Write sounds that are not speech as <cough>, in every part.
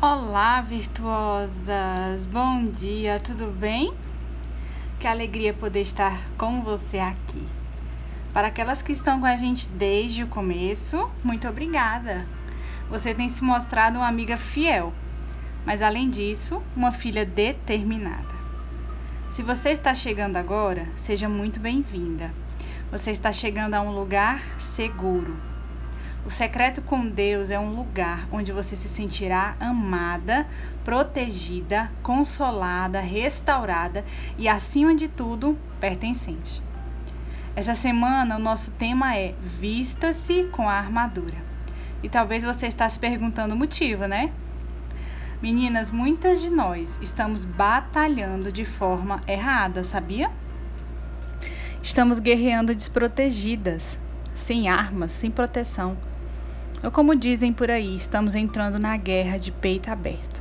Olá, virtuosas! Bom dia, tudo bem? Que alegria poder estar com você aqui. Para aquelas que estão com a gente desde o começo, muito obrigada. Você tem se mostrado uma amiga fiel, mas além disso, uma filha determinada. Se você está chegando agora, seja muito bem-vinda. Você está chegando a um lugar seguro o secreto com Deus é um lugar onde você se sentirá amada, protegida, consolada, restaurada e, acima de tudo, pertencente. Essa semana o nosso tema é Vista-se com a armadura. E talvez você está se perguntando o motivo, né? Meninas, muitas de nós estamos batalhando de forma errada, sabia? Estamos guerreando desprotegidas, sem armas, sem proteção. Ou como dizem por aí, estamos entrando na guerra de peito aberto.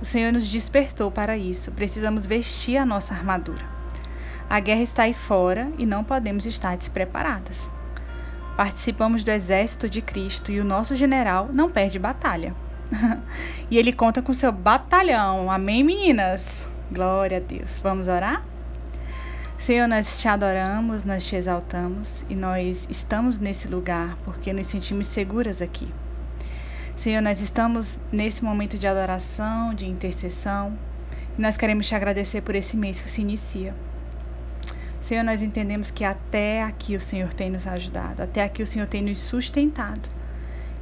O Senhor nos despertou para isso, precisamos vestir a nossa armadura. A guerra está aí fora e não podemos estar despreparadas. Participamos do exército de Cristo e o nosso general não perde batalha. <laughs> e ele conta com seu batalhão. Amém, meninas? Glória a Deus. Vamos orar? Senhor, nós te adoramos, nós te exaltamos e nós estamos nesse lugar porque nos sentimos seguras aqui. Senhor, nós estamos nesse momento de adoração, de intercessão e nós queremos te agradecer por esse mês que se inicia. Senhor, nós entendemos que até aqui o Senhor tem nos ajudado, até aqui o Senhor tem nos sustentado.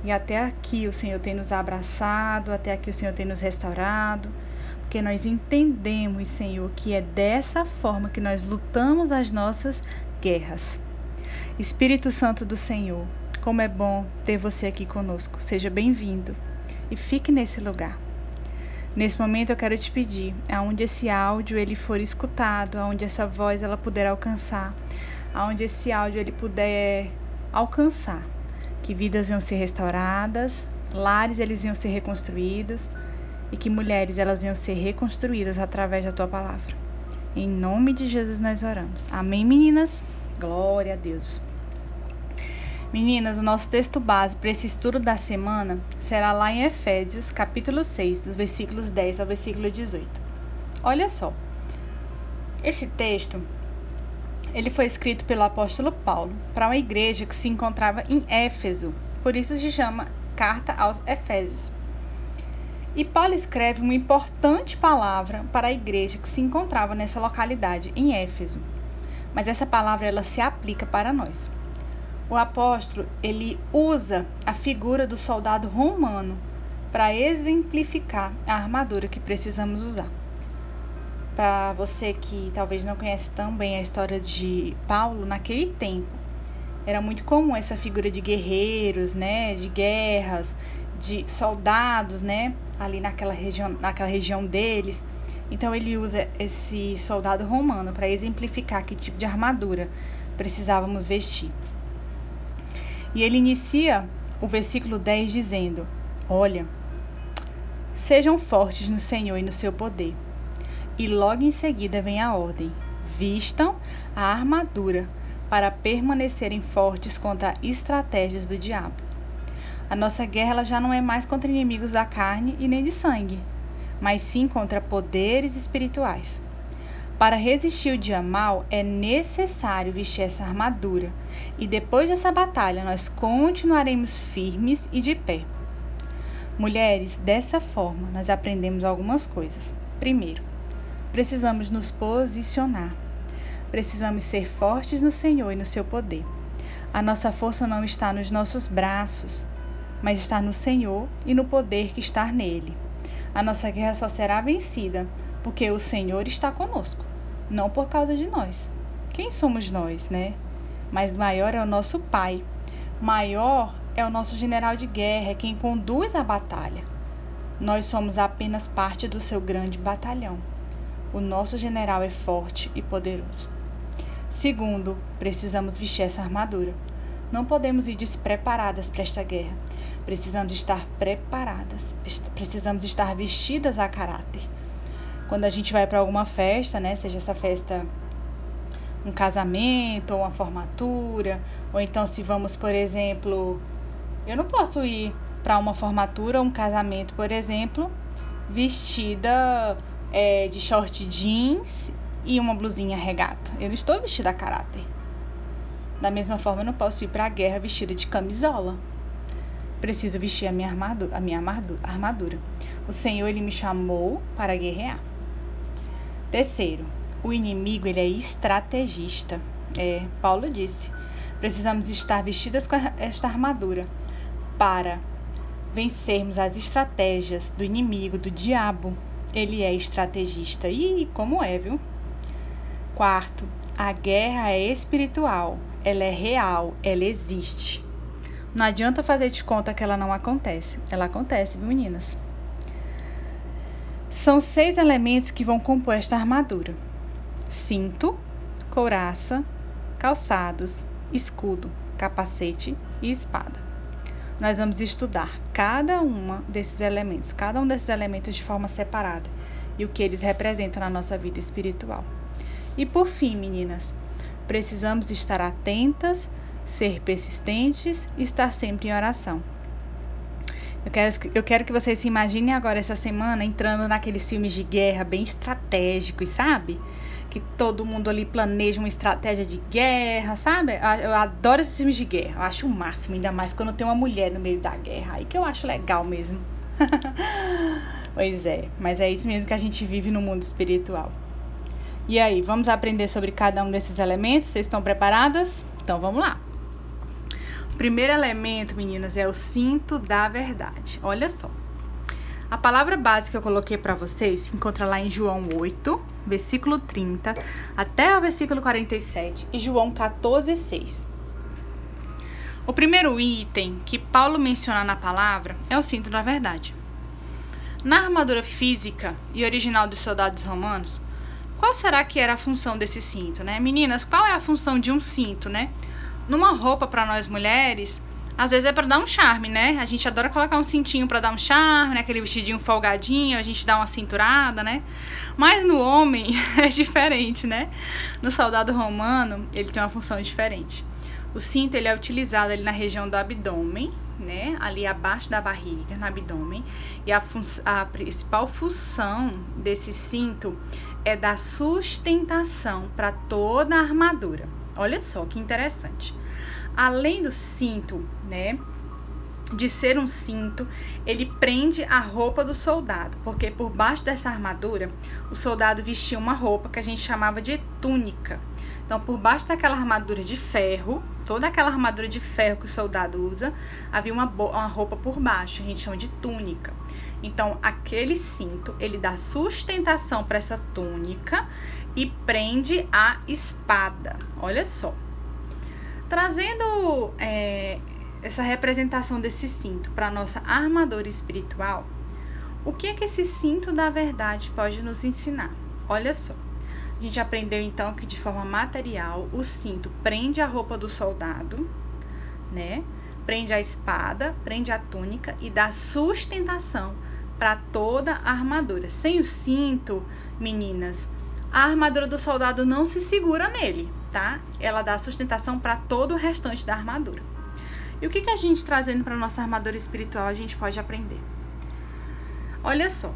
E até aqui o Senhor tem nos abraçado, até aqui o Senhor tem nos restaurado porque nós entendemos, Senhor, que é dessa forma que nós lutamos as nossas guerras. Espírito Santo do Senhor, como é bom ter você aqui conosco. Seja bem-vindo e fique nesse lugar. Nesse momento eu quero te pedir, aonde esse áudio ele for escutado, aonde essa voz ela puder alcançar, aonde esse áudio ele puder alcançar, que vidas iam ser restauradas, lares eles iam ser reconstruídos, e que mulheres elas venham ser reconstruídas através da tua palavra. Em nome de Jesus nós oramos. Amém, meninas? Glória a Deus. Meninas, o nosso texto base para esse estudo da semana será lá em Efésios, capítulo 6, dos versículos 10 ao versículo 18. Olha só. Esse texto ele foi escrito pelo apóstolo Paulo para uma igreja que se encontrava em Éfeso. Por isso se chama Carta aos Efésios. E Paulo escreve uma importante palavra para a igreja que se encontrava nessa localidade, em Éfeso. Mas essa palavra ela se aplica para nós. O apóstolo, ele usa a figura do soldado romano para exemplificar a armadura que precisamos usar. Para você que talvez não conhece tão bem a história de Paulo naquele tempo, era muito comum essa figura de guerreiros, né, de guerras, de soldados, né, ali naquela região, naquela região deles. Então ele usa esse soldado romano para exemplificar que tipo de armadura precisávamos vestir. E ele inicia o versículo 10 dizendo: Olha, sejam fortes no Senhor e no seu poder. E logo em seguida vem a ordem: vistam a armadura para permanecerem fortes contra estratégias do diabo. A nossa guerra ela já não é mais contra inimigos da carne e nem de sangue, mas sim contra poderes espirituais. Para resistir o dia mal, é necessário vestir essa armadura, e depois dessa batalha nós continuaremos firmes e de pé. Mulheres, dessa forma nós aprendemos algumas coisas. Primeiro, precisamos nos posicionar. Precisamos ser fortes no Senhor e no seu poder. A nossa força não está nos nossos braços, mas está no Senhor e no poder que está nele. A nossa guerra só será vencida porque o Senhor está conosco, não por causa de nós. Quem somos nós, né? Mas maior é o nosso Pai. Maior é o nosso general de guerra, é quem conduz a batalha. Nós somos apenas parte do seu grande batalhão. O nosso general é forte e poderoso. Segundo, precisamos vestir essa armadura. Não podemos ir despreparadas para esta guerra. Precisamos estar preparadas, precisamos estar vestidas a caráter. Quando a gente vai para alguma festa, né, seja essa festa um casamento ou uma formatura, ou então se vamos, por exemplo, eu não posso ir para uma formatura, um casamento, por exemplo, vestida é, de short jeans e uma blusinha regata. Eu não estou vestida a caráter. Da mesma forma, eu não posso ir para a guerra vestida de camisola. Preciso vestir a minha armadura, a minha armadura. O Senhor ele me chamou para guerrear. Terceiro, o inimigo ele é estrategista. É, Paulo disse: precisamos estar vestidas com esta armadura para vencermos as estratégias do inimigo, do diabo. Ele é estrategista. E como é, viu? Quarto, a guerra é espiritual, ela é real, ela existe. Não adianta fazer de conta que ela não acontece. Ela acontece, viu, meninas? São seis elementos que vão compor esta armadura: cinto, couraça, calçados, escudo, capacete e espada. Nós vamos estudar cada uma desses elementos, cada um desses elementos de forma separada e o que eles representam na nossa vida espiritual. E por fim, meninas, precisamos estar atentas, ser persistentes e estar sempre em oração. Eu quero, eu quero que vocês se imaginem agora essa semana entrando naqueles filmes de guerra bem estratégicos, sabe? Que todo mundo ali planeja uma estratégia de guerra, sabe? Eu adoro esses filmes de guerra. Eu acho o máximo, ainda mais quando tem uma mulher no meio da guerra. Aí que eu acho legal mesmo. <laughs> pois é, mas é isso mesmo que a gente vive no mundo espiritual. E aí, vamos aprender sobre cada um desses elementos? Vocês estão preparadas? Então vamos lá. Primeiro elemento, meninas, é o cinto da verdade. Olha só. A palavra base que eu coloquei para vocês se encontra lá em João 8, versículo 30, até o versículo 47 e João 14, 6. O primeiro item que Paulo menciona na palavra é o cinto da verdade. Na armadura física e original dos soldados romanos, qual será que era a função desse cinto, né? Meninas, qual é a função de um cinto, né? Numa roupa para nós mulheres, às vezes é para dar um charme, né? A gente adora colocar um cintinho para dar um charme, né? aquele vestidinho folgadinho, a gente dá uma cinturada, né? Mas no homem <laughs> é diferente, né? No soldado romano, ele tem uma função diferente. O cinto ele é utilizado ali na região do abdômen, né? Ali abaixo da barriga, no abdômen. E a, a principal função desse cinto é dar sustentação para toda a armadura. Olha só que interessante. Além do cinto, né, de ser um cinto, ele prende a roupa do soldado, porque por baixo dessa armadura, o soldado vestia uma roupa que a gente chamava de túnica. Então, por baixo daquela armadura de ferro, toda aquela armadura de ferro que o soldado usa, havia uma, uma roupa por baixo, a gente chama de túnica. Então, aquele cinto, ele dá sustentação para essa túnica e prende a espada. Olha só. Trazendo é, essa representação desse cinto para nossa armadura espiritual, o que é que esse cinto da verdade pode nos ensinar? Olha só. A gente aprendeu então que de forma material o cinto prende a roupa do soldado, né? Prende a espada, prende a túnica e dá sustentação para toda a armadura. Sem o cinto, meninas, a armadura do soldado não se segura nele, tá? Ela dá sustentação para todo o restante da armadura. E o que, que a gente trazendo para nossa armadura espiritual a gente pode aprender? Olha só,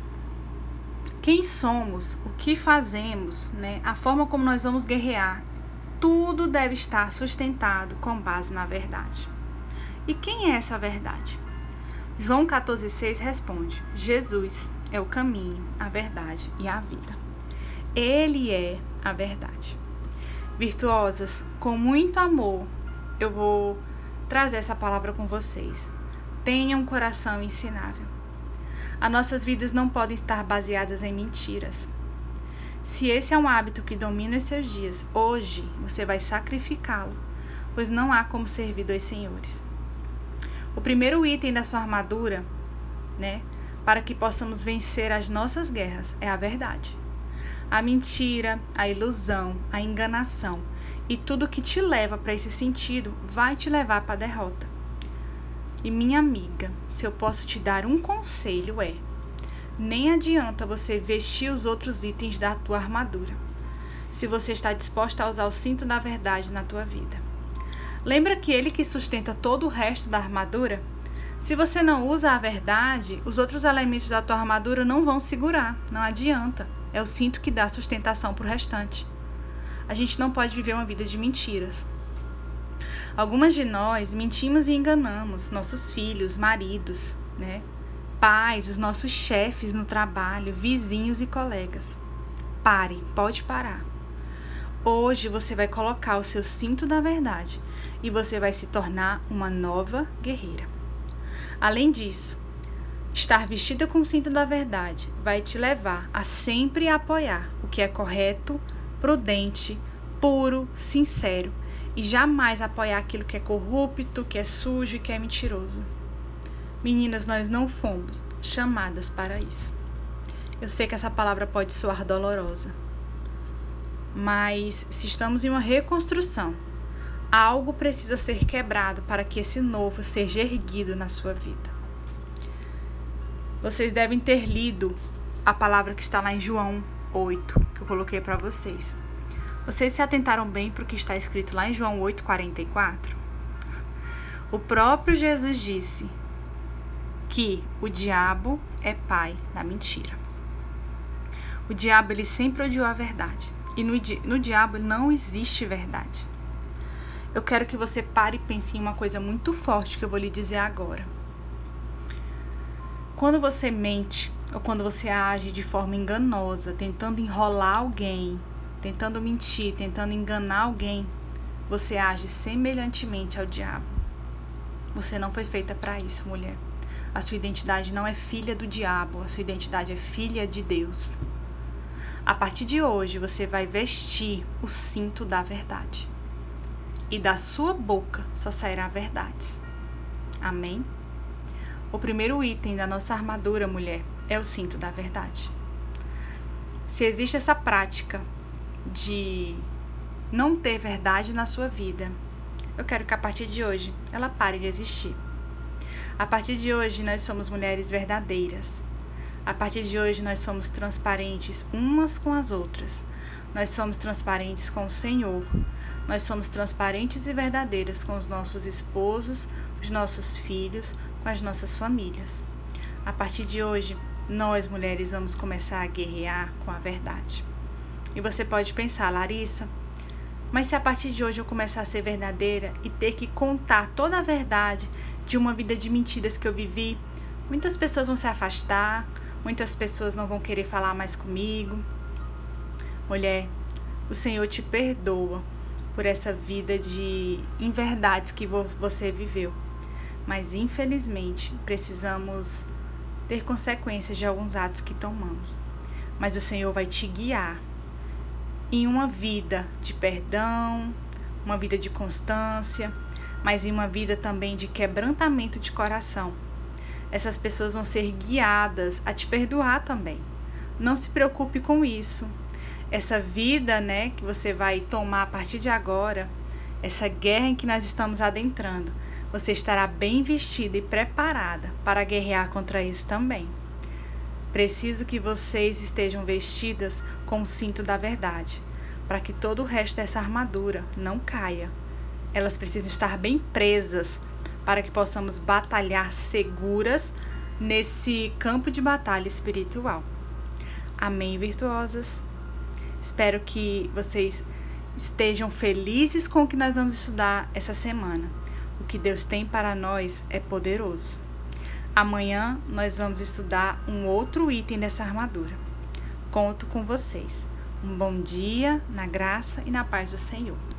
quem somos, o que fazemos, né? A forma como nós vamos guerrear, tudo deve estar sustentado com base na verdade. E quem é essa verdade? João 14,6 responde: Jesus é o caminho, a verdade e a vida. Ele é a verdade. Virtuosas, com muito amor, eu vou trazer essa palavra com vocês. Tenha um coração ensinável. As nossas vidas não podem estar baseadas em mentiras. Se esse é um hábito que domina os seus dias, hoje você vai sacrificá-lo, pois não há como servir dois senhores. O primeiro item da sua armadura, né, para que possamos vencer as nossas guerras, é a verdade. A mentira, a ilusão, a enganação e tudo que te leva para esse sentido vai te levar para a derrota. E minha amiga, se eu posso te dar um conselho é: nem adianta você vestir os outros itens da tua armadura, se você está disposta a usar o cinto da verdade na tua vida. Lembra que ele que sustenta todo o resto da armadura? Se você não usa a verdade, os outros elementos da tua armadura não vão segurar, não adianta. É o cinto que dá sustentação para o restante. A gente não pode viver uma vida de mentiras. Algumas de nós mentimos e enganamos nossos filhos, maridos, né? Pais, os nossos chefes no trabalho, vizinhos e colegas. Pare, pode parar. Hoje você vai colocar o seu cinto da verdade e você vai se tornar uma nova guerreira. Além disso, estar vestida com o cinto da verdade vai te levar a sempre apoiar o que é correto, prudente, puro, sincero e jamais apoiar aquilo que é corrupto, que é sujo e que é mentiroso. Meninas, nós não fomos chamadas para isso. Eu sei que essa palavra pode soar dolorosa, mas se estamos em uma reconstrução, algo precisa ser quebrado para que esse novo seja erguido na sua vida. Vocês devem ter lido a palavra que está lá em João 8, que eu coloquei para vocês. Vocês se atentaram bem para o que está escrito lá em João 8,44? O próprio Jesus disse que o diabo é pai da mentira. O diabo ele sempre odiou a verdade. E no, no diabo não existe verdade. Eu quero que você pare e pense em uma coisa muito forte que eu vou lhe dizer agora. Quando você mente ou quando você age de forma enganosa, tentando enrolar alguém, tentando mentir, tentando enganar alguém, você age semelhantemente ao diabo. Você não foi feita para isso, mulher. A sua identidade não é filha do diabo, a sua identidade é filha de Deus. A partir de hoje, você vai vestir o cinto da verdade. E da sua boca só sairá verdades. Amém? O primeiro item da nossa armadura, mulher, é o cinto da verdade. Se existe essa prática de não ter verdade na sua vida, eu quero que a partir de hoje ela pare de existir. A partir de hoje nós somos mulheres verdadeiras. A partir de hoje nós somos transparentes umas com as outras. Nós somos transparentes com o Senhor. Nós somos transparentes e verdadeiras com os nossos esposos, os nossos filhos, as nossas famílias. A partir de hoje, nós mulheres vamos começar a guerrear com a verdade. E você pode pensar, Larissa, mas se a partir de hoje eu começar a ser verdadeira e ter que contar toda a verdade de uma vida de mentiras que eu vivi, muitas pessoas vão se afastar, muitas pessoas não vão querer falar mais comigo. Mulher, o Senhor te perdoa por essa vida de inverdades que você viveu. Mas infelizmente precisamos ter consequências de alguns atos que tomamos. Mas o Senhor vai te guiar em uma vida de perdão, uma vida de constância, mas em uma vida também de quebrantamento de coração. Essas pessoas vão ser guiadas a te perdoar também. Não se preocupe com isso. Essa vida, né, que você vai tomar a partir de agora, essa guerra em que nós estamos adentrando, você estará bem vestida e preparada para guerrear contra isso também. Preciso que vocês estejam vestidas com o cinto da verdade, para que todo o resto dessa armadura não caia. Elas precisam estar bem presas para que possamos batalhar seguras nesse campo de batalha espiritual. Amém, virtuosas? Espero que vocês estejam felizes com o que nós vamos estudar essa semana. O que Deus tem para nós é poderoso. Amanhã nós vamos estudar um outro item dessa armadura. Conto com vocês. Um bom dia, na graça e na paz do Senhor.